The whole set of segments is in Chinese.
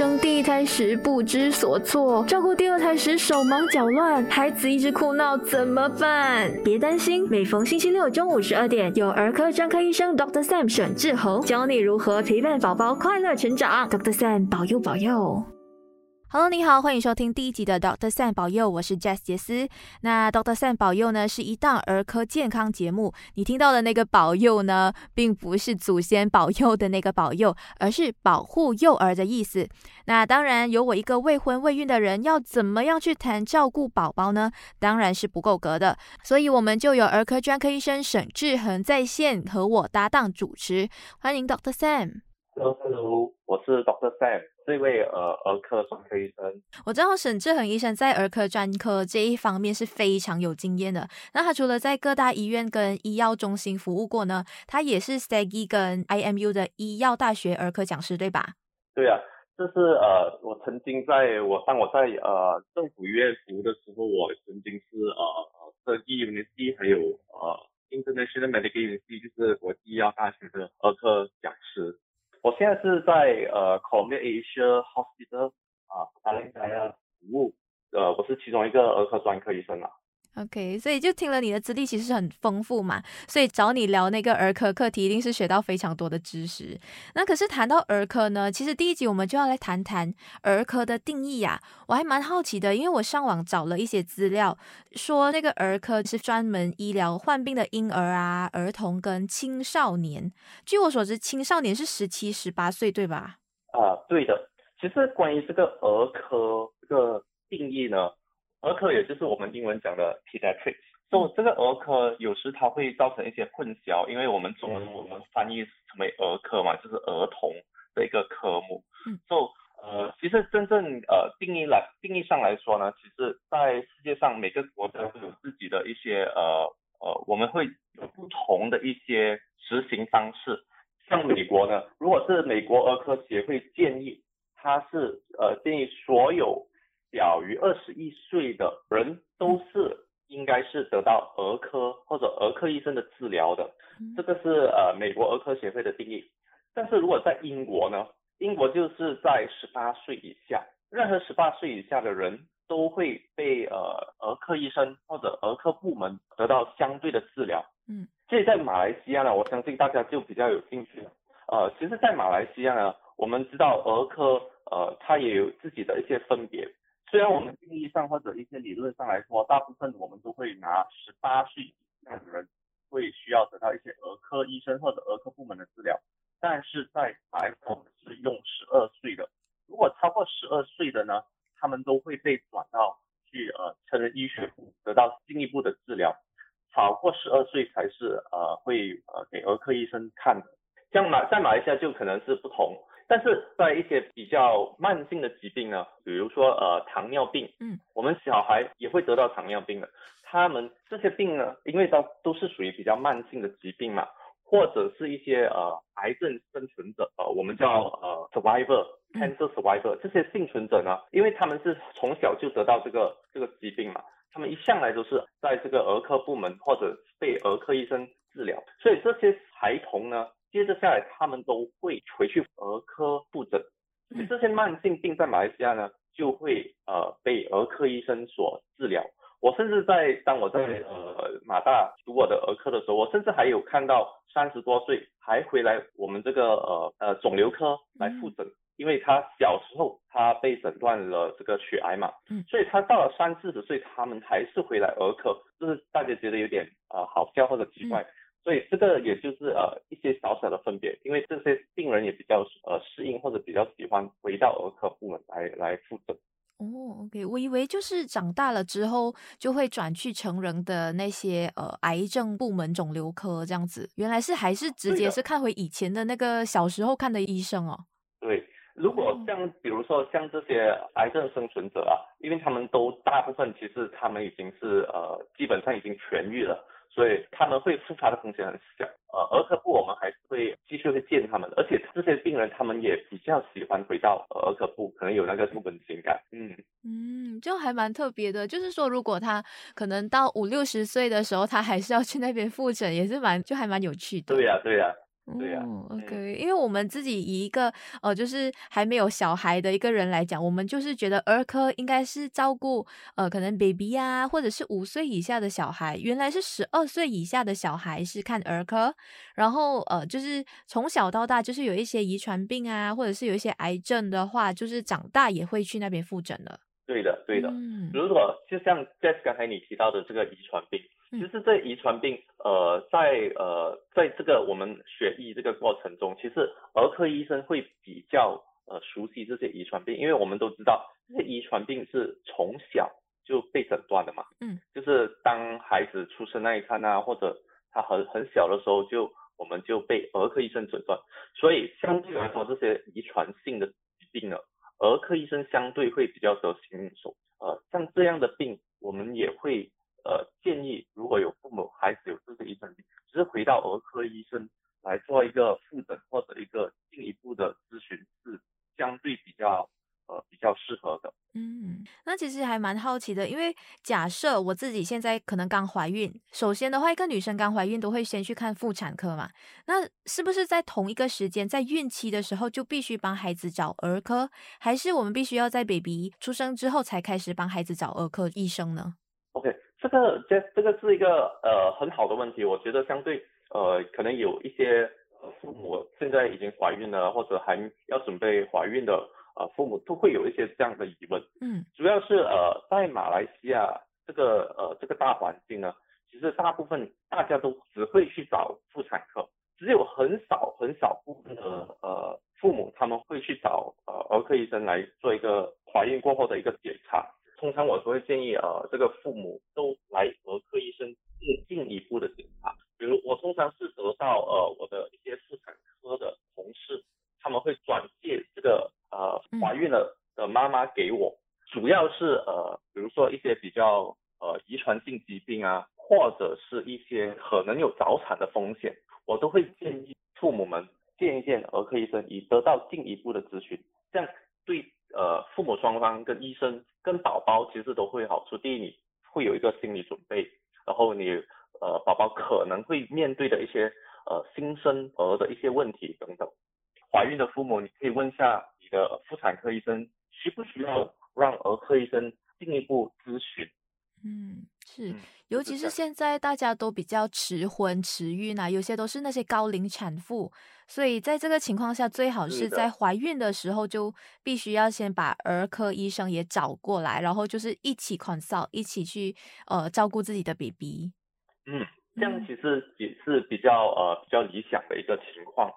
生第一胎时不知所措，照顾第二胎时手忙脚乱，孩子一直哭闹，怎么办？别担心，每逢星期六中午十二点，有儿科专科医生 Dr. Sam 沈志宏教你如何陪伴宝宝快乐成长。Dr. Sam 保佑保佑。Hello，你好，欢迎收听第一集的 Doctor Sam 保佑，我是 Jess 杰斯。那 Doctor Sam 保佑呢，是一档儿科健康节目。你听到的那个保佑呢，并不是祖先保佑的那个保佑，而是保护幼儿的意思。那当然，有我一个未婚未孕的人，要怎么样去谈照顾宝宝呢？当然是不够格的。所以我们就有儿科专科医生沈志恒在线和我搭档主持。欢迎 Doctor Sam。Hello，Hello，我是 Doctor Sam。这位呃儿科专科医生，我知道沈志恒医生在儿科专科这一方面是非常有经验的。那他除了在各大医院跟医药中心服务过呢，他也是 STAGI 跟 IMU 的医药大学儿科讲师，对吧？对啊，这是呃，我曾经在我当我在呃政府医院服务的时候，我曾经是呃 STAGI University 还有呃 International Medical University 就是国际医药大学的儿科。我现在是在呃 Columbia Asia Hospital 啊，马来西亚服务，呃，我是其中一个儿科专科医生啊。OK，所以就听了你的资历其实很丰富嘛，所以找你聊那个儿科课题，一定是学到非常多的知识。那可是谈到儿科呢，其实第一集我们就要来谈谈儿科的定义呀。我还蛮好奇的，因为我上网找了一些资料，说那个儿科是专门医疗患病的婴儿啊、儿童跟青少年。据我所知，青少年是十七、十八岁，对吧？啊，对的。其实关于这个儿科这个定义呢？儿科也就是我们英文讲的 pediatrics，所以这个儿科有时它会造成一些混淆，因为我们中文我们翻译成为儿科嘛，就是儿童的一个科目。嗯。所以呃，其实真正呃定义来定义上来说呢，其实在世界上每个国家都有自己的一些呃呃，我们会有不同的一些实行方式。像美国呢，如果是美国儿科协会建议，它是呃建议所有。小于二十一岁的人都是应该是得到儿科或者儿科医生的治疗的，这个是呃美国儿科协会的定义。但是如果在英国呢，英国就是在十八岁以下，任何十八岁以下的人都会被呃儿科医生或者儿科部门得到相对的治疗。嗯，这在马来西亚呢，我相信大家就比较有兴趣了。呃，其实，在马来西亚呢，我们知道儿科呃它也有自己的一些分别。虽然我们定义上或者一些理论上来说，大部分我们都会拿十八岁以下的人会需要得到一些儿科医生或者儿科部门的治疗，但是在白我们是用十二岁的，如果超过十二岁的呢，他们都会被转到去呃成人医学部得到进一步的治疗，超过十二岁才是呃会呃给儿科医生看的，像马在马来西亚就可能是不同。但是在一些比较慢性的疾病呢，比如说呃糖尿病，嗯，我们小孩也会得到糖尿病的。他们这些病呢，因为都都是属于比较慢性的疾病嘛，或者是一些呃癌症生存者，呃我们叫呃 survivor，cancer survivor，这些幸存者呢，因为他们是从小就得到这个这个疾病嘛，他们一向来都是在这个儿科部门或者被儿科医生治疗，所以这些孩童呢。接着下来，他们都会回去儿科复诊。这些慢性病在马来西亚呢，就会呃被儿科医生所治疗。我甚至在当我在呃马大读我的儿科的时候，我甚至还有看到三十多岁还回来我们这个呃呃肿瘤科来复诊，因为他小时候他被诊断了这个血癌嘛，所以他到了三四十岁，他们还是回来儿科，就是大家觉得有点呃好笑或者奇怪。所以这个也就是呃一些小小的分别，因为这些病人也比较呃适应或者比较喜欢回到儿科部门来来复诊。哦，OK，我以为就是长大了之后就会转去成人的那些呃癌症部门肿瘤科这样子，原来是还是直接是看回以前的那个小时候看的医生哦。对，如果像比如说像这些癌症生存者啊，因为他们都大部分其实他们已经是呃基本上已经痊愈了。所以他们会复发的风险很小，呃，儿科部我们还是会继续会见他们的，而且这些病人他们也比较喜欢回到儿科部，可能有那个部门情感，嗯嗯，就还蛮特别的，就是说如果他可能到五六十岁的时候，他还是要去那边复诊，也是蛮就还蛮有趣的。对呀对呀。对呀，OK，因为我们自己以一个呃，就是还没有小孩的一个人来讲，我们就是觉得儿科应该是照顾呃，可能 baby 呀，或者是五岁以下的小孩，原来是十二岁以下的小孩是看儿科，然后呃，就是从小到大，就是有一些遗传病啊，或者是有一些癌症的话，就是长大也会去那边复诊的。对的，对的。嗯，如果就像 Jess 刚才你提到的这个遗传病。其实这遗传病，呃，在呃，在这个我们学医这个过程中，其实儿科医生会比较呃熟悉这些遗传病，因为我们都知道这些遗传病是从小就被诊断的嘛。嗯。就是当孩子出生那一刹那，或者他很很小的时候，就我们就被儿科医生诊断，所以相对来说，这些遗传性的疾病呢，儿科医生相对会比较得心应手。呃，像这样的病，我们也会。呃，建议如果有父母孩子有这个遗传病，只是回到儿科医生来做一个复诊或者一个进一步的咨询，是相对比较呃比较适合的。嗯，那其实还蛮好奇的，因为假设我自己现在可能刚怀孕，首先的话，一个女生刚怀孕都会先去看妇产科嘛，那是不是在同一个时间，在孕期的时候就必须帮孩子找儿科，还是我们必须要在 baby 出生之后才开始帮孩子找儿科医生呢？OK。这个这这个是一个呃很好的问题，我觉得相对呃可能有一些父母现在已经怀孕了或者还要准备怀孕的呃父母都会有一些这样的疑问，嗯，主要是呃在马来西亚这个呃这个大环境呢，其实大部分大家都只会去找妇产科，只有很少很少部分的呃父母他们会去找呃儿科医生来做一个怀孕过后的一个检查。通常我都会建议呃这个父母都来儿科医生进进一步的检查，比如我通常是得到呃我的一些妇产科的同事，他们会转介这个呃怀孕了的妈妈给我，主要是呃比如说一些比较呃遗传性疾病啊，或者是一些可能有早产的风险，我都会建议父母们见一见儿科医生，以得到进一步的咨询，这样对。呃，父母双方跟医生跟宝宝其实都会好处。第一，你会有一个心理准备，然后你呃，宝宝可能会面对的一些呃新生儿的一些问题等等。怀孕的父母，你可以问一下你的妇产科医生，需不需要让儿科医生进一步咨询？嗯，是，尤其是现在大家都比较迟婚迟孕啊，有些都是那些高龄产妇，所以在这个情况下，最好是在怀孕的时候就必须要先把儿科医生也找过来，然后就是一起 consult，一起去呃照顾自己的 baby。嗯，这样其实也是比较呃比较理想的一个情况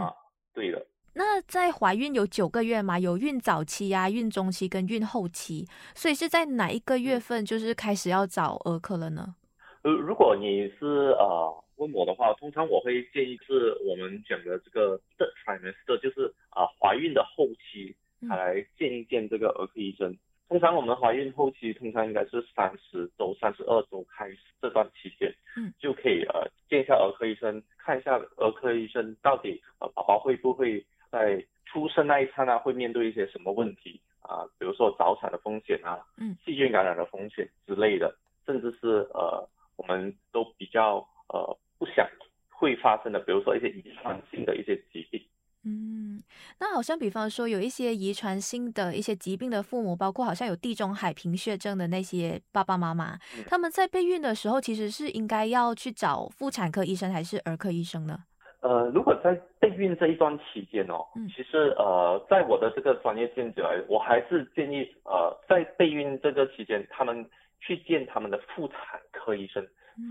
啊，对的。那在怀孕有九个月嘛？有孕早期呀、孕中期跟孕后期，所以是在哪一个月份就是开始要找儿科了呢？呃，如果你是呃问我的话，通常我会建议是我们讲的这个 third trimester，就是啊怀孕的后期才来见一见这个儿科医生。通常我们怀孕后期通常应该是三十周、三十二周开始这段期间，嗯，就可以呃见一下儿科医生，看一下儿科医生到底呃宝宝会不会。在出生那一刹那会面对一些什么问题啊？比如说早产的风险啊，嗯，细菌感染的风险之类的，甚至是呃，我们都比较呃不想会发生的，比如说一些遗传性的一些疾病。嗯，那好像比方说有一些遗传性的一些疾病的父母，包括好像有地中海贫血症的那些爸爸妈妈，他们在备孕的时候其实是应该要去找妇产科医生还是儿科医生呢？呃，如果在备孕这一段期间哦，其实呃，在我的这个专业见解来，我还是建议呃，在备孕这个期间，他们去见他们的妇产科医生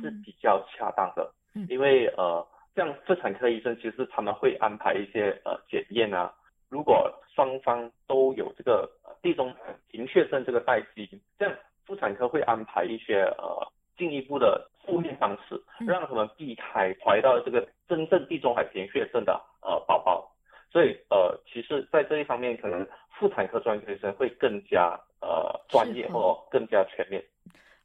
是比较恰当的，因为呃，像妇产科医生其实他们会安排一些呃检验啊，如果双方都有这个地中海贫血症这个代基因，这样妇产科会安排一些呃进一步的。负面方式，让他们避开怀到这个真正地中海贫血症的呃宝宝，所以呃，其实，在这一方面，可能妇产科专科医生会更加呃专业或更加全面。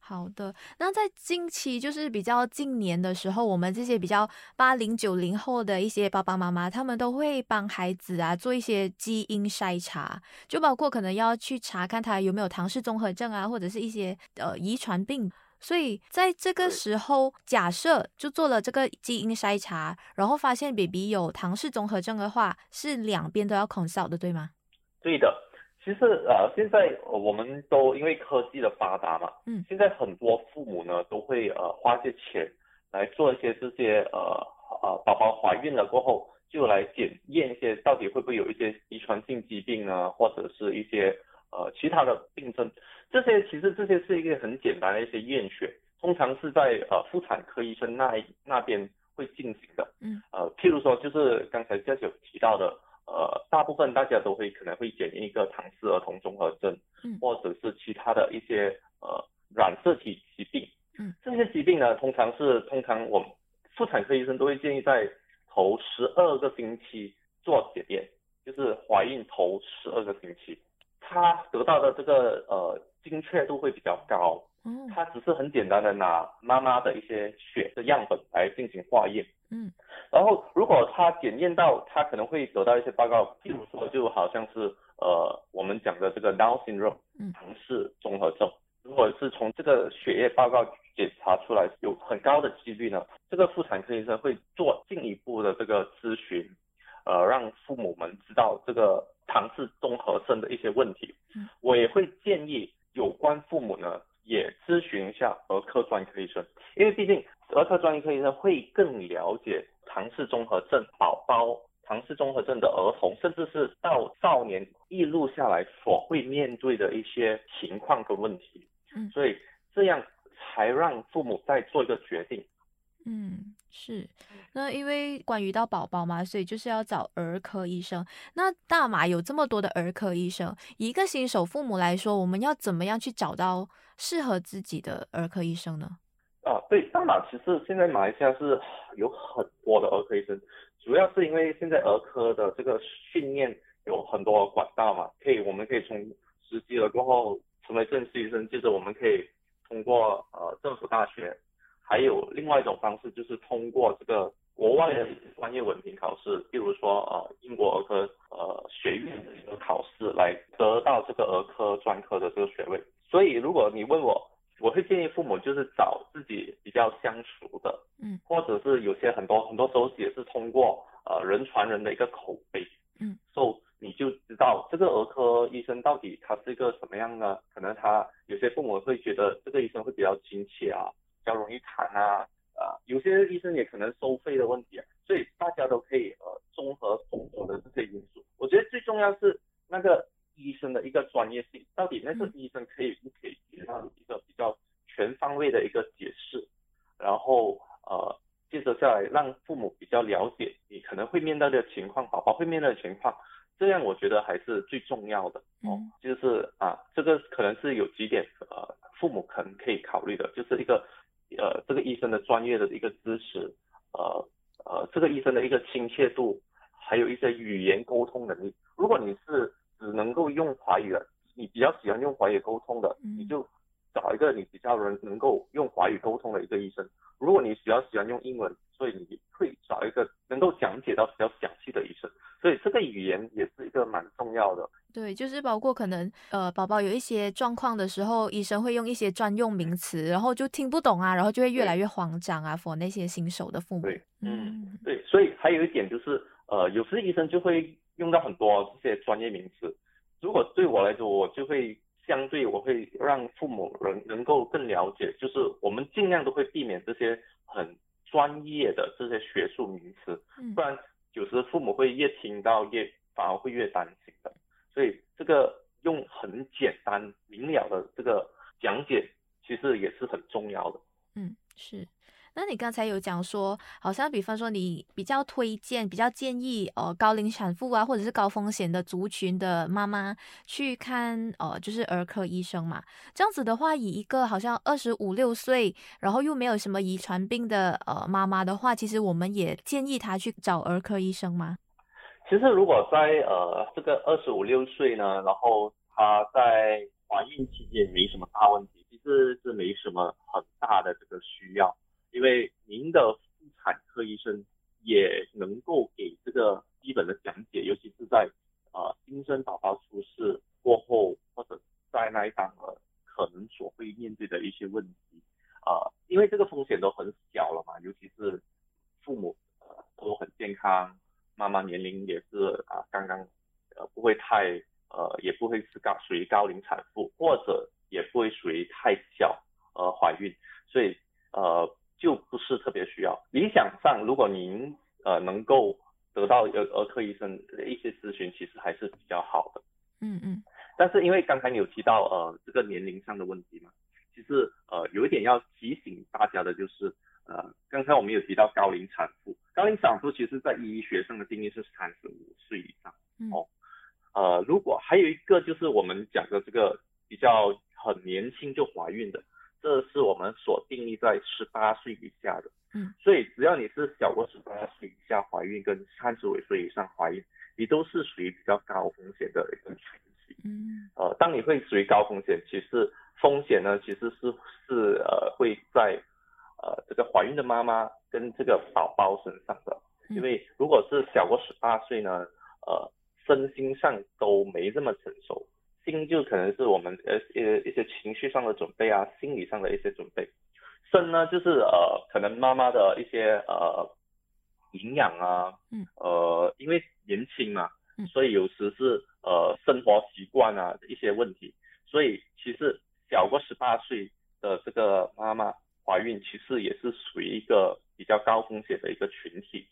好的，那在近期就是比较近年的时候，我们这些比较八零九零后的一些爸爸妈妈，他们都会帮孩子啊做一些基因筛查，就包括可能要去查看他有没有唐氏综合症啊，或者是一些呃遗传病。所以在这个时候，假设就做了这个基因筛查，然后发现 baby 有唐氏综合症的话，是两边都要 consult 的，对吗？对的。其实呃，现在我们都因为科技的发达嘛，嗯，现在很多父母呢都会呃花些钱来做一些这些呃呃宝宝怀孕了过后就来检验一些到底会不会有一些遗传性疾病啊，或者是一些呃其他的病症。这些其实这些是一个很简单的一些验血，通常是在呃妇产科医生那那边会进行的。嗯。呃，譬如说就是刚才教授提到的。呃，大部分大家都会可能会检验一个唐氏儿童综合症，嗯，或者是其他的一些呃染色体疾病，嗯，这些疾病呢，通常是通常我们妇产科医生都会建议在头十二个星期做检验，就是怀孕头十二个星期，他得到的这个呃精确度会比较高，嗯，他只是很简单的拿妈妈的一些血的样本来进行化验，嗯。然后，如果他检验到，他可能会得到一些报告，譬如说，就好像是呃我们讲的这个 Down syndrome，唐氏综合症。如果是从这个血液报告检查出来，有很高的几率呢，这个妇产科医生会做进一步的这个咨询，呃，让父母们知道这个唐氏综合症的一些问题。我也会建议有关父母呢，也咨询一下儿科专科医生，因为毕竟儿科专科医生会更了解。唐氏综合症宝宝、唐氏综合症的儿童，甚至是到少年一路下来所会面对的一些情况跟问题，嗯，所以这样才让父母再做一个决定。嗯，是。那因为关于到宝宝嘛，所以就是要找儿科医生。那大马有这么多的儿科医生，一个新手父母来说，我们要怎么样去找到适合自己的儿科医生呢？啊，对，大马其实现在马来西亚是有很多的儿科医生，主要是因为现在儿科的这个训练有很多管道嘛，可以我们可以从实习了过后成为正式医生，接着我们可以通过呃政府大学，还有另外一种方式就是通过这个国外的专业文凭考试，比如说呃英国儿科呃学院的一个考试来得到这个儿科专科的这个学位。所以如果你问我，我会建议父母就是找自己比较相熟的，嗯，或者是有些很多很多时候也是通过呃人传人的一个口碑，嗯，所以你就知道这个儿科医生到底他是一个什么样呢？可能他有些父母会觉得这个医生会比较亲切啊，比较容易谈啊，啊，有些医生也可能收费的问题啊，所以大家都可以呃综合种种的这些因素，我觉得最重要是那个。医生的一个专业性，到底那个医生可以不可以给到一个比较全方位的一个解释，然后呃，接着下来让父母比较了解你可能会面对的情况，宝宝会面对的情况，这样我觉得还是最重要的哦。就是啊，这个可能是有几点呃，父母可能可以考虑的，就是一个呃，这个医生的专业的一个知识，呃呃，这个医生的一个亲切度，还有一些语言沟通能力。如果你是只能够用华语的，你比较喜欢用华语沟通的，你就找一个你比较能能够用华语沟通的一个医生。如果你比较喜欢用英文，所以你会找一个能够讲解到比较详细的医生。所以这个语言也蛮重要的。对，就是包括可能呃宝宝有一些状况的时候，医生会用一些专用名词，然后就听不懂啊，然后就会越来越慌张啊。for 那些新手的父母。对，嗯，对，所以还有一点就是呃，有时医生就会。用到很多这些专业名词，如果对我来说，我就会相对我会让父母能能够更了解，就是我们尽量都会避免这些很专业的这些学术名词，不然有时父母会越听到越反而会越担心的。所以这个用很简单明了的这个讲解，其实也是很重要的。嗯，是。那你刚才有讲说，好像比方说你比较推荐、比较建议，呃，高龄产妇啊，或者是高风险的族群的妈妈去看，呃，就是儿科医生嘛。这样子的话，以一个好像二十五六岁，然后又没有什么遗传病的呃妈妈的话，其实我们也建议她去找儿科医生吗？其实，如果在呃这个二十五六岁呢，然后她在怀孕期间没什么大问题，其实是没什么很大的这个需要，因为您的妇产科医生也能够给这个基本的讲解，尤其是在呃新生宝宝出世过后或者在那一档了，可能所会面对的一些问题啊，因为这个风险都很小了嘛，尤其是父母呃都很健康。不会太呃也不会是高属于高龄产妇，或者也不会属于太小呃怀孕，所以呃就不是特别需要。理想上，如果您呃能够得到儿儿科医生的一些咨询，其实还是比较好的。嗯嗯。但是因为刚才你有提到呃这个年龄上的问题嘛，其实呃有一点要提醒大家的就是。呃，刚才我们有提到高龄产妇，高龄产妇其实在医学上的定义是三十五岁以上。哦，呃，如果还有一个就是我们讲的这个比较很年轻就怀孕的，这是我们所定义在十八岁以下的。嗯，所以只要你是小过十八岁以下怀孕，跟三十五岁以上怀孕，你都是属于比较高风险的一个群体。嗯，呃，当你会属于高风险，其实风险呢其实是是呃会在。呃，这个怀孕的妈妈跟这个宝宝身上的，因为如果是小过十八岁呢，呃，身心上都没这么成熟，心就可能是我们呃呃一些情绪上的准备啊，心理上的一些准备，身呢就是呃可能妈妈的一些呃营养啊，嗯，呃因为年轻嘛，所以有时是呃生活习惯啊一些问题，所以其实小过十八岁的这个妈妈。怀孕其实也是属于一个比较高风险的一个群体，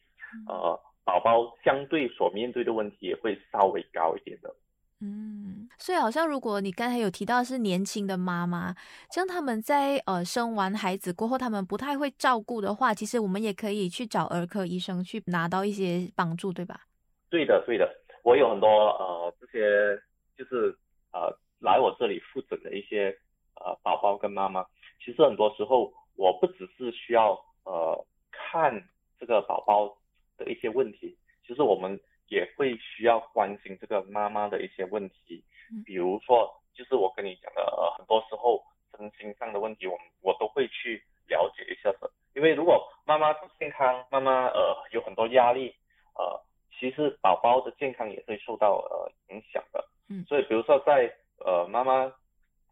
呃，宝宝相对所面对的问题也会稍微高一点的。嗯，所以好像如果你刚才有提到是年轻的妈妈，像他们在呃生完孩子过后，他们不太会照顾的话，其实我们也可以去找儿科医生去拿到一些帮助，对吧？对的，对的，我有很多呃这些就是呃来我这里复诊的一些呃宝宝跟妈妈，其实很多时候。我不只是需要呃看这个宝宝的一些问题，其实我们也会需要关心这个妈妈的一些问题，比如说就是我跟你讲的，呃，很多时候身心上的问题，我们我都会去了解一下的。因为如果妈妈不健康，妈妈呃有很多压力，呃，其实宝宝的健康也会受到呃影响的。嗯，所以比如说在呃妈妈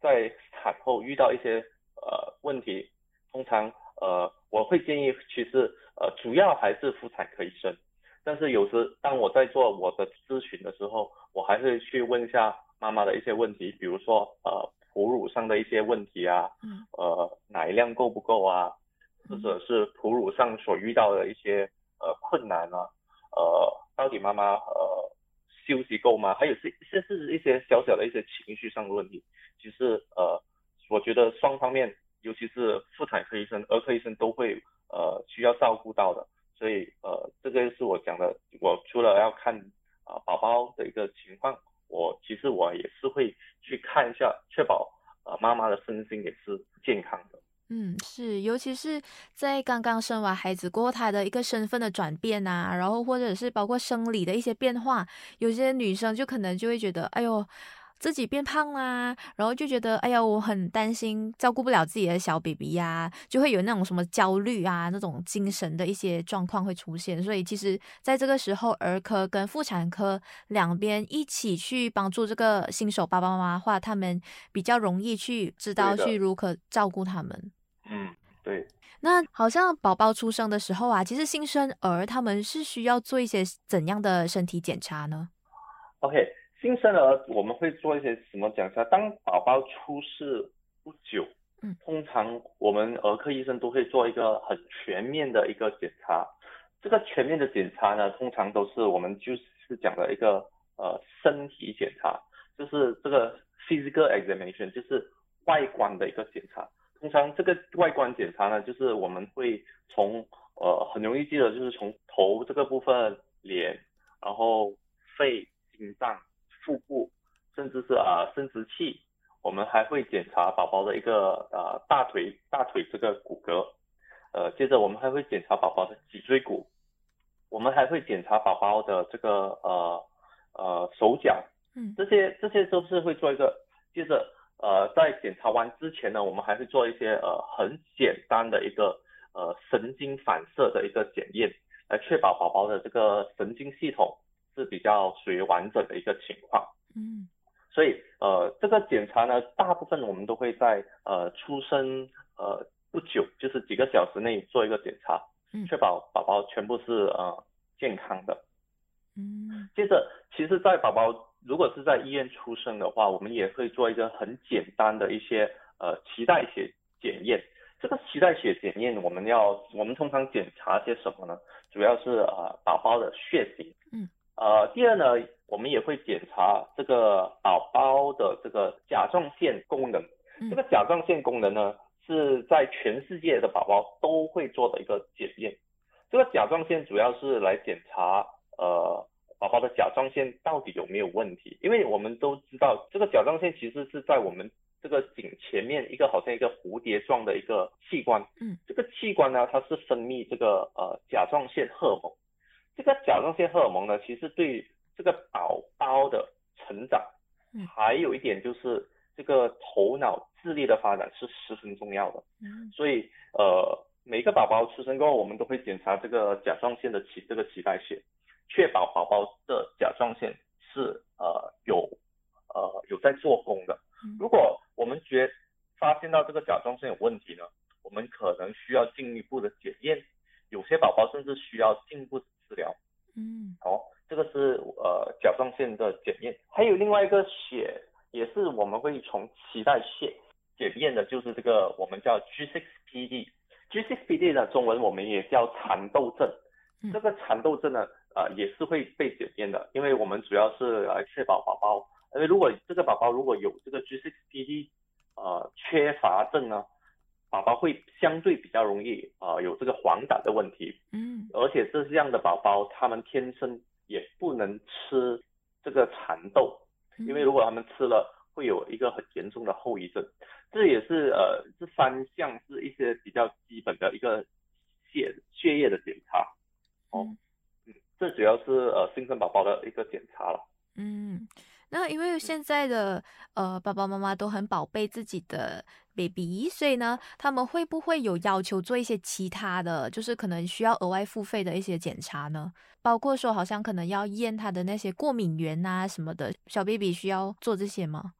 在产后遇到一些呃问题。通常，呃，我会建议，其实，呃，主要还是妇产科医生。但是有时当我在做我的咨询的时候，我还会去问一下妈妈的一些问题，比如说，呃，哺乳上的一些问题啊，呃，奶量够不够啊，或者是哺乳上所遇到的一些呃困难啊，呃，到底妈妈呃休息够吗？还有是是一些小小的一些情绪上的问题，其实呃，我觉得双方面。尤其是妇产科医生、儿科医生都会呃需要照顾到的，所以呃这个是我讲的，我除了要看啊宝宝的一个情况，我其实我也是会去看一下，确保呃妈妈的身心也是健康的。嗯，是，尤其是在刚刚生完孩子过后，她的一个身份的转变啊，然后或者是包括生理的一些变化，有些女生就可能就会觉得，哎呦。自己变胖啦，然后就觉得哎呀，我很担心照顾不了自己的小 baby 呀，就会有那种什么焦虑啊，那种精神的一些状况会出现。所以其实在这个时候，儿科跟妇产科两边一起去帮助这个新手爸爸妈妈的话，他们比较容易去知道去如何照顾他们。嗯，对。那好像宝宝出生的时候啊，其实新生儿他们是需要做一些怎样的身体检查呢？OK。新生儿我们会做一些什么检查？当宝宝出世不久，嗯，通常我们儿科医生都会做一个很全面的一个检查。这个全面的检查呢，通常都是我们就是讲的一个呃身体检查，就是这个 physical examination，就是外观的一个检查。通常这个外观检查呢，就是我们会从呃很容易记得，就是从头这个部分、脸，然后肺、心脏。腹部，甚至是啊生殖器，我们还会检查宝宝的一个呃大腿大腿这个骨骼，呃接着我们还会检查宝宝的脊椎骨，我们还会检查宝宝的这个呃呃手脚，嗯，这些这些都是会做一个，接着呃在检查完之前呢，我们还会做一些呃很简单的一个呃神经反射的一个检验，来确保宝宝的这个神经系统。是比较属于完整的一个情况，嗯，所以呃这个检查呢，大部分我们都会在呃出生呃不久，就是几个小时内做一个检查，嗯，确保宝宝全部是呃健康的。嗯接着，其实，在宝宝如果是在医院出生的话，我们也会做一个很简单的一些呃脐带血检验。这个脐带血检验，我们要我们通常检查些什么呢？主要是呃宝宝的血型，嗯，呃，第二呢，我们也会检查这个宝宝的这个甲状腺功能。嗯这个甲状腺功能呢，是在全世界的宝宝都会做的一个检验。这个甲状腺主要是来检查呃宝宝的甲状腺到底有没有问题，因为我们都知道这个甲状腺其实是在我们这个颈前面一个好像一个蝴蝶状的一个器官，嗯，这个器官呢它是分泌这个呃甲状腺荷尔蒙，这个甲状腺荷尔蒙呢其实对这个宝宝的成长，嗯还有一点就是这个头脑智力的发展是十分重要的。嗯所以呃，每个宝宝出生过后，我们都会检查这个甲状腺的脐这个脐带血，确保宝宝的甲状腺是呃有呃有在做工的。嗯如果我们觉发现到这个甲状腺有问题呢，我们可能需要进一步的检验，有些宝宝甚至需要进一步的治疗。嗯哦，这个是呃甲状腺的检验，还有另外一个血也是我们会从脐带血检验的，就是这个我们叫 G6PD。G6PD 的中文我们也叫蚕豆症嗯，这个蚕豆症呢，呃也是会被检验的，因为我们主要是来确保宝宝，因为如果这个宝宝如果有这个 G6PD 呃缺乏症呢，宝宝会相对比较容易呃有这个黄疸的问题，嗯而且这样的宝宝，他们天生也不能吃这个蚕豆，嗯，因为如果他们吃了，会有一个很严重的后遗症。这也是呃，这三项是一些比较基本的一个血血液的检查。哦这主要是呃新生宝宝的一个检查了。嗯，那因为现在的呃爸爸妈妈都很宝贝自己的 baby，所以呢，他们会不会有要求做一些其他的，就是可能需要额外付费的一些检查呢？包括说好像可能要验他的那些过敏源啊什么的，小 baby 需要做这些吗？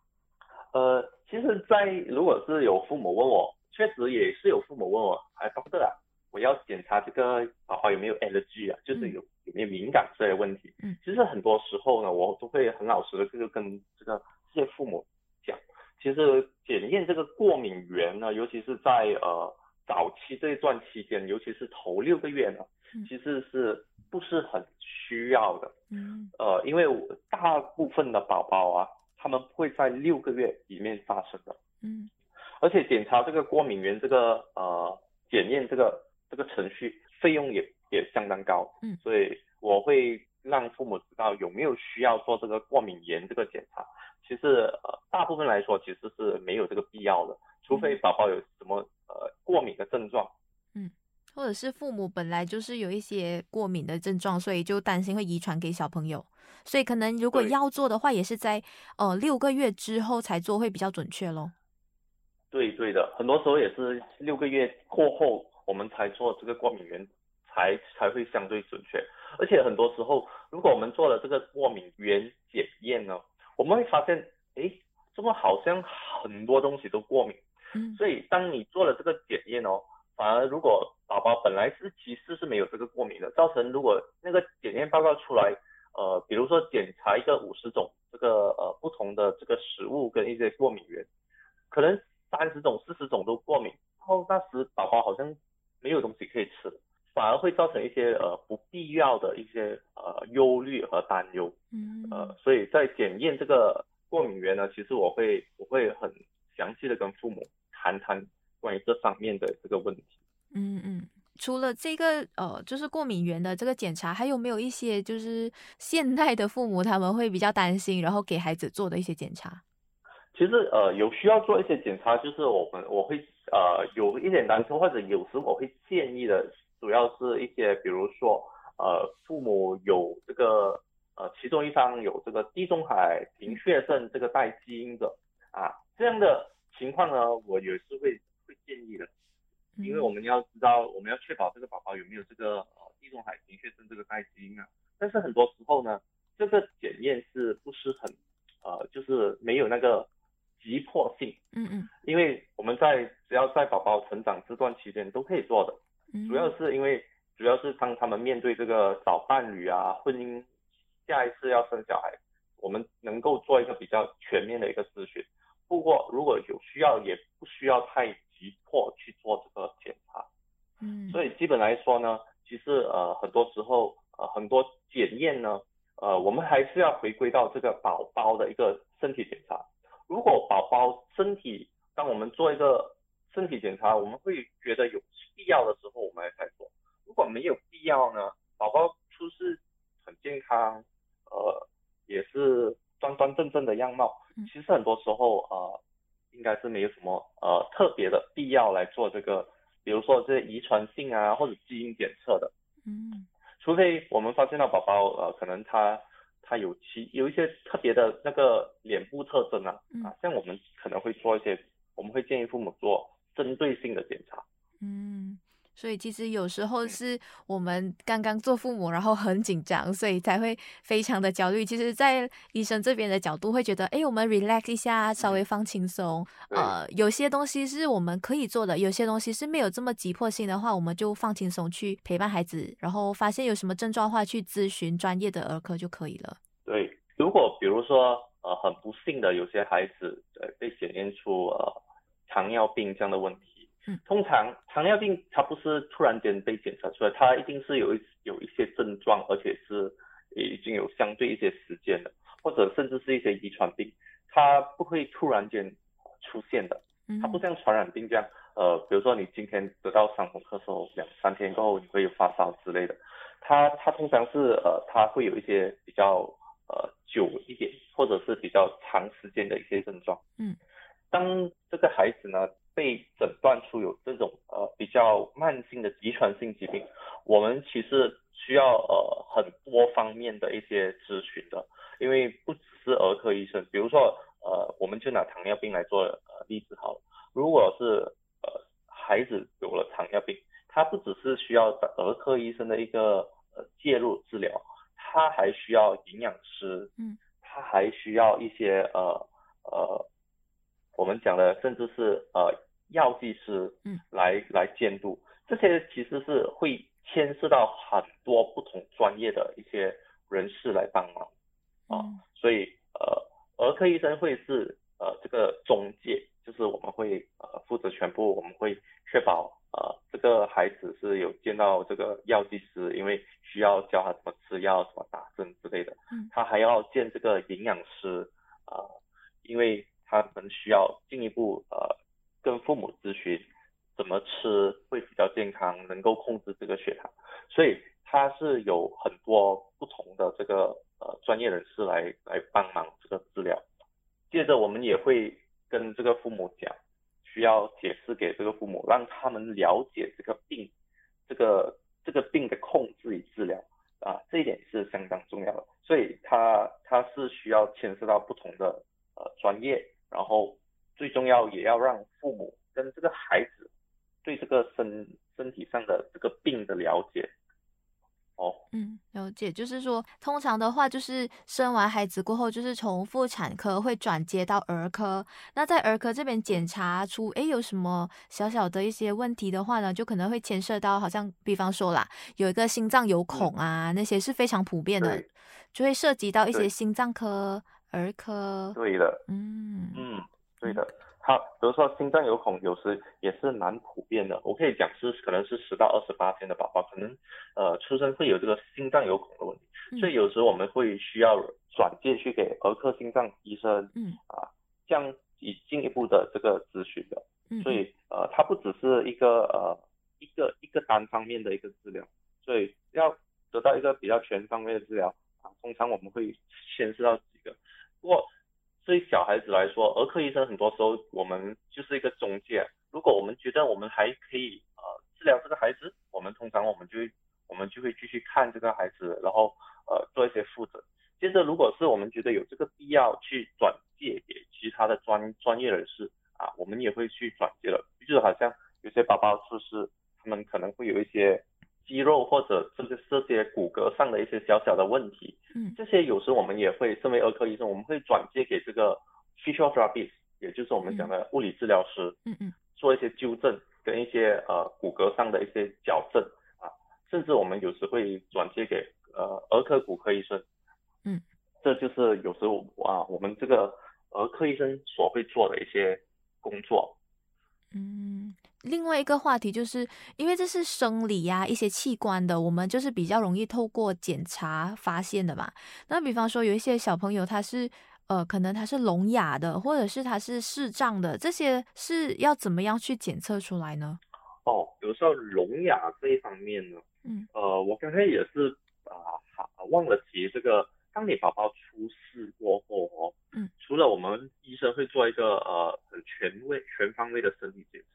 呃，其实在，如果是有父母问我，确实也是有父母问我，哎，doctor 啊，我要检查这个宝宝有没有 allergy 啊，就是有有没有敏感这些问题。嗯，其实很多时候呢，我都会很老实的就跟这个这些父母讲，其实检验这个过敏源呢，尤其是在呃早期这一段期间，尤其是头六个月呢嗯，其实是不是很需要的。嗯。呃，因为大部分的宝宝啊，他们会在六个月里面发生的，嗯。而且检查这个过敏源这个呃检验这个这个程序费用也也相当高，嗯所以我会让父母知道有没有需要做这个过敏原这个检查。其实呃大部分来说其实是没有这个必要的，除非宝宝有什么呃过敏的症状。嗯或者是父母本来就是有一些过敏的症状，所以就担心会遗传给小朋友，所以可能如果要做的话，也是在呃六个月之后才做会比较准确咯。对对的，很多时候也是六个月过后，我们才做这个过敏源，才才会相对准确。而且很多时候，如果我们做了这个过敏原检验呢，我们会发现，诶，怎么好像很多东西都过敏？嗯所以当你做了这个检验哦，反而如果宝宝本来是其实是没有这个过敏的，造成如果那个检验报告出来，呃，比如说检查一个五十种这个呃不同的这个食物跟一些过敏源，可能三十种、四十种都过敏，然后那时宝宝好像没有东西可以吃，反而会造成一些呃不必要的一些呃忧虑和担忧。嗯呃，所以在检验这个过敏源呢，其实我会我会很详细的跟父母谈谈关于这方面的这个问题。嗯嗯，除了这个呃，就是过敏源的这个检查，还有没有一些就是现代的父母他们会比较担心，然后给孩子做的一些检查？其实呃有需要做一些检查，就是我们我会呃有一点担心，或者有时我会建议的，主要是一些比如说呃父母有这个呃其中一方有这个地中海贫血症这个带基因的啊这样的情况呢，我也是会会建议的。因为我们要知道，我们要确保这个宝宝有没有这个呃地中海贫血症这个带基因啊。但是很多时候呢，这个检验是不是很呃，就是没有那个急迫性，嗯嗯因为我们在只要在宝宝成长这段期间都可以做的，嗯，主要是因为主要是当他们面对这个找伴侣啊、婚姻下一次要生小孩，我们能够做一个比较全面的一个咨询。不过如果有需要，也不需要太急迫去做这个检查。嗯，所以基本来说呢，其实呃很多时候呃很多检验呢，呃我们还是要回归到这个宝宝的一个身体检查。如果宝宝身体，当我们做一个身体检查，我们会觉得有必要的时候，我们才做。如果没有必要呢，宝宝出世很健康，呃也是端端正正的样貌，其实很多时候呃应该是没有什么呃特别的必要来做这个。比如说这些遗传性啊，或者基因检测的，嗯，除非我们发现到宝宝呃，可能他他有其有一些特别的那个脸部特征啊，啊，像我们可能会做一些，我们会建议父母做针对性的检查，嗯。所以其实有时候是我们刚刚做父母，然后很紧张，所以才会非常的焦虑。其实，在医生这边的角度会觉得，哎，我们 relax 一下，稍微放轻松。呃，有些东西是我们可以做的，有些东西是没有这么急迫性的话，我们就放轻松去陪伴孩子，然后发现有什么症状的话，去咨询专业的儿科就可以了。对，如果比如说呃很不幸的有些孩子呃被检验出呃糖尿病这样的问题。通常糖尿病它不是突然间被检查出来，它一定是有一有一些症状，而且是已经有相对一些时间的，或者甚至是一些遗传病，它不会突然间出现的，它不像传染病这样，呃，比如说你今天得到伤风咳嗽，两三天过后你会有发烧之类的，它它通常是呃它会有一些比较呃久一点，或者是比较长时间的一些症状，嗯，当这个孩子呢。被诊断出有这种呃比较慢性的遗传性疾病，我们其实需要呃很多方面的一些咨询的，因为不只是儿科医生，比如说呃我们就拿糖尿病来做呃例子好了，如果是呃孩子有了糖尿病，他不只是需要儿科医生的一个呃介入治疗，他还需要营养师，嗯，他还需要一些呃呃我们讲的甚至是呃。药剂师，嗯，来来监督，这些其实是会牵涉到很多不同专业的一些人士来帮忙，啊，所以呃，儿科医生会是呃这个中介，就是我们会呃负责全部，我们会确保呃这个孩子是有见到这个药剂师，因为需要教他怎么吃药、怎么打针之类的，嗯，他还要见这个营养师，啊，因为他们需要进一步呃。跟父母咨询怎么吃会比较健康，能够控制这个血糖，所以他是有很多不同的这个呃专业人士来来帮忙这个治疗。接着我们也会跟这个父母讲，需要解释给这个父母，让他们了解这个病，这个这个病的控制与治疗啊，这一点是相当重要的。所以他他是需要牵涉到不同的呃专业，重要也要让父母跟这个孩子对这个身身体上的这个病的了解，哦，嗯，了解，就是说，通常的话，就是生完孩子过后，就是从妇产科会转接到儿科。那在儿科这边检查出，诶，有什么小小的一些问题的话呢，就可能会牵涉到，好像比方说啦，有一个心脏有孔啊，那些是非常普遍的，就会涉及到一些心脏科、儿科。对的，嗯嗯。对的，他比如说心脏有孔，有时也是蛮普遍的。我可以讲是可能是十到二十八天的宝宝，可能呃出生会有这个心脏有孔的问题，所以有时候我们会需要转介去给儿科心脏医生，嗯啊，这样以进一步的这个咨询的。嗯，所以呃，它不只是一个呃一个一个单方面的一个治疗，所以要得到一个比较全方位的治疗啊，通常我们会牵涉到几个，不过。对小孩子来说，儿科医生很多时候我们就是一个中介。如果我们觉得我们还可以呃治疗这个孩子，我们通常我们就会我们就会继续看这个孩子，然后呃做一些复诊。接着，如果是我们觉得有这个必要去转介给其他的专专业人士啊，我们也会去转介了。就是好像有些宝宝出世，他们可能会有一些。肌肉或者这个这些骨骼上的一些小小的问题，嗯，这些有时我们也会身为儿科医生，我们会转接给这个 physiotherapist，也就是我们讲的物理治疗师，嗯嗯，做一些纠正跟一些呃骨骼上的一些矫正啊，甚至我们有时会转接给呃儿科骨科医生，嗯，这就是有时候啊，我们这个儿科医生所会做的一些工作。嗯，另外一个话题就是因为这是生理呀、一些器官的，我们就是比较容易透过检查发现的嘛。那比方说有一些小朋友他是呃，可能他是聋哑的，或者是他是视障的，这些是要怎么样去检测出来呢？哦，有时候聋哑这一方面呢，嗯，呃，我刚才也是啊，忘了提这个，当你宝宝出事过后哦，嗯，除了我们医生会做一个呃很全位、全方位的身体检查，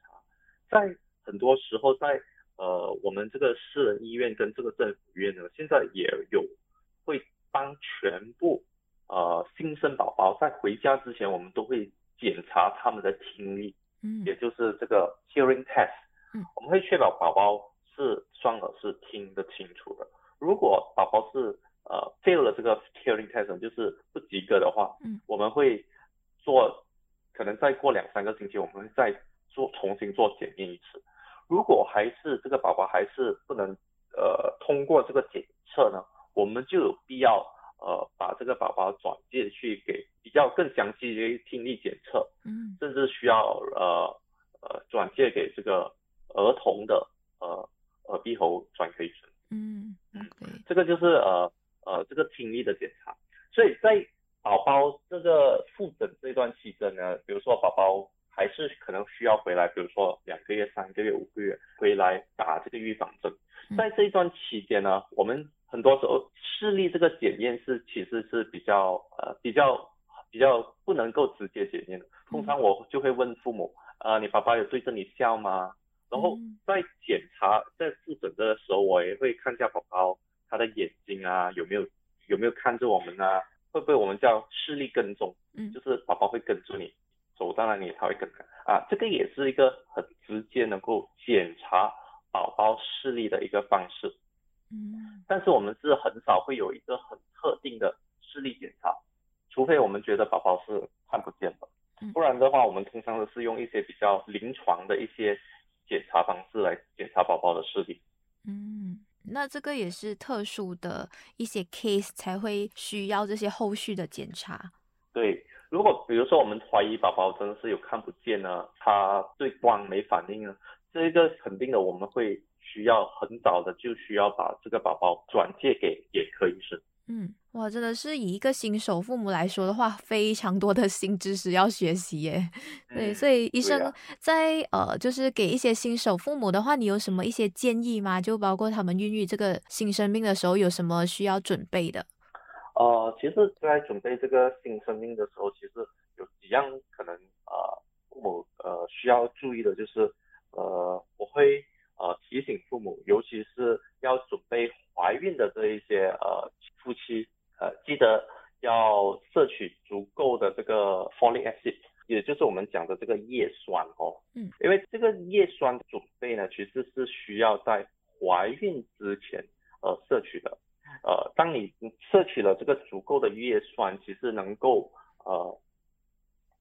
在很多时候在呃我们这个私人医院跟这个政府医院呢，现在也有会帮全部呃新生宝宝在回家之前，我们都会检查他们的听力，嗯，也就是这个 hearing test。嗯，我们会确保宝宝是双耳是听得清楚的。如果宝宝是呃 fail 了这个 hearing test，就是不及格的话，嗯，我们会做，可能再过两三个星期，我们会再做重新做检验一次。如果还是这个宝宝还是不能呃通过这个检测呢，我们就有必要呃把这个宝宝转介去给比较更详细的听力检测，嗯，甚至需要呃呃转介给这个。儿童的呃耳鼻喉专科医生，嗯，OK，这个就是呃呃这个听力的检查。所以在宝宝这个复诊这段期间呢，比如说宝宝还是可能需要回来，比如说两个月、三个月、五个月回来打这个预防针。在这一段期间呢，我们很多时候视力这个检验是其实是比较呃比较比较不能够直接检验的。通常我就会问父母，呃，你爸爸有对着你笑吗？然后在检查在复诊的时候，我也会看一下宝宝他的眼睛啊有没有有没有看着我们啊，会不会我们叫视力跟踪，嗯，就是宝宝会跟着你走到哪里才会跟啊，这个也是一个很直接能够检查宝宝视力的一个方式，嗯，但是我们是很少会有一个很特定的视力检查，除非我们觉得宝宝是看不见的，不然的话我们通常都是用一些比较临床的一些。检查方式来检查宝宝的视力。嗯，那这个也是特殊的一些 case 才会需要这些后续的检查。对，如果比如说我们怀疑宝宝真的是有看不见呢，他对光没反应呢，这个肯定的我们会需要很早的就需要把这个宝宝转介给眼科医生。嗯，哇，真的是以一个新手父母来说的话，非常多的新知识要学习耶。对，所以医生在呃，就是给一些新手父母的话，你有什么一些建议吗？就包括他们孕育这个新生命的时候，有什么需要准备的？呃，其实，在准备这个新生命的时候，其实有几样可能呃，父母呃需要注意的，就是呃，我会呃提醒父母，尤其是要准备怀孕的这一些呃。夫妻呃记得要摄取足够的这个 folic acid，也就是我们讲的这个叶酸哦。嗯。因为这个叶酸准备呢，其实是需要在怀孕之前呃摄取的。呃，当你摄取了这个足够的叶酸，其实能够呃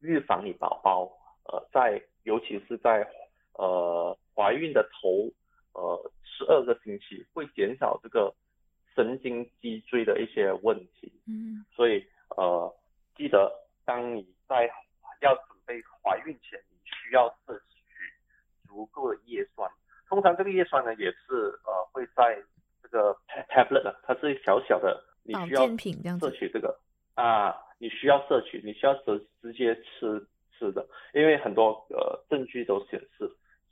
预防你宝宝呃在尤其是在呃怀孕的头呃十二个星期会减少这个。神经脊椎的一些问题，嗯，所以呃，记得当你在要准备怀孕前，你需要摄取足够的叶酸。通常这个叶酸呢，也是呃会在这个 tablet 它是小小的，你需要摄取这个啊，你需要摄取，你需要直直接吃吃的，因为很多呃证据都显示，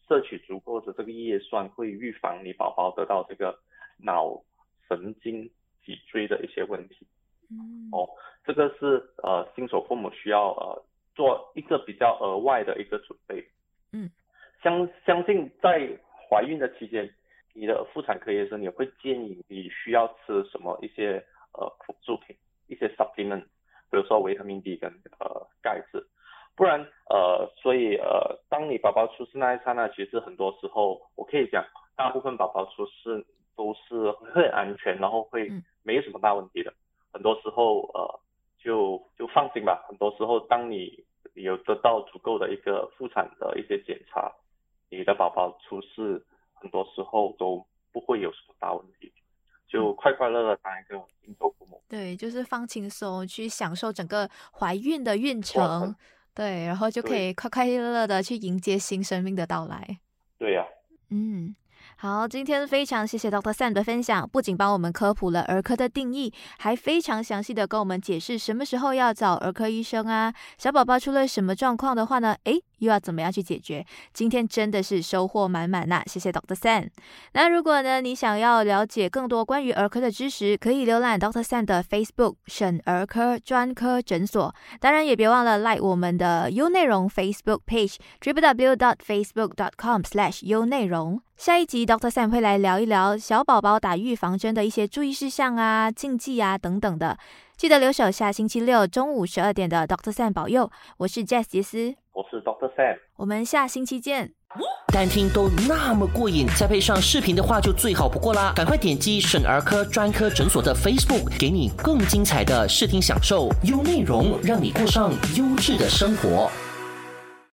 摄取足够的这个叶酸会预防你宝宝得到这个脑。神经脊椎的一些问题，嗯，哦，这个是呃新手父母需要呃做一个比较额外的一个准备，嗯，相相信在怀孕的期间，你的妇产科医生也会建议你需要吃什么一些呃辅助品，一些 supplement，比如说维他命 D 跟呃钙质，不然呃所以呃当你宝宝出事那一刹那，其实很多时候我可以讲，大部分宝宝出事。都是会安全，然后会没有什么大问题的。很多时候，呃，就就放心吧。很多时候，当你有得到足够的一个妇产的一些检查，你的宝宝出世，很多时候都不会有什么大问题。就快快乐乐当一个新手父母。对，就是放轻松，去享受整个怀孕的孕程，对，然后就可以快快乐乐的去迎接新生命的到来。对呀，嗯。好，今天非常谢谢 Doctor Sam 的分享，不仅帮我们科普了儿科的定义，还非常详细的跟我们解释什么时候要找儿科医生啊。小宝宝出了什么状况的话呢？诶，又要怎么样去解决？今天真的是收获满满呐！谢谢 Doctor Sam。那如果呢，你想要了解更多关于儿科的知识，可以浏览 Doctor Sam 的 Facebook 省儿科专科诊所。当然也别忘了 like 我们的 U 内容 Facebook page，www.facebook.com/slash U 内容。下一集，Doctor Sam 会来聊一聊小宝宝打预防针的一些注意事项啊、禁忌啊等等的。记得留守下星期六中午十二点的 Doctor Sam 保佑。我是 Jess 杰斯，我是 Doctor Sam，我们下星期见。单听都那么过瘾，再配上视频的话就最好不过啦！赶快点击省儿科专科诊所的 Facebook，给你更精彩的视听享受，优内容让你过上优质的生活。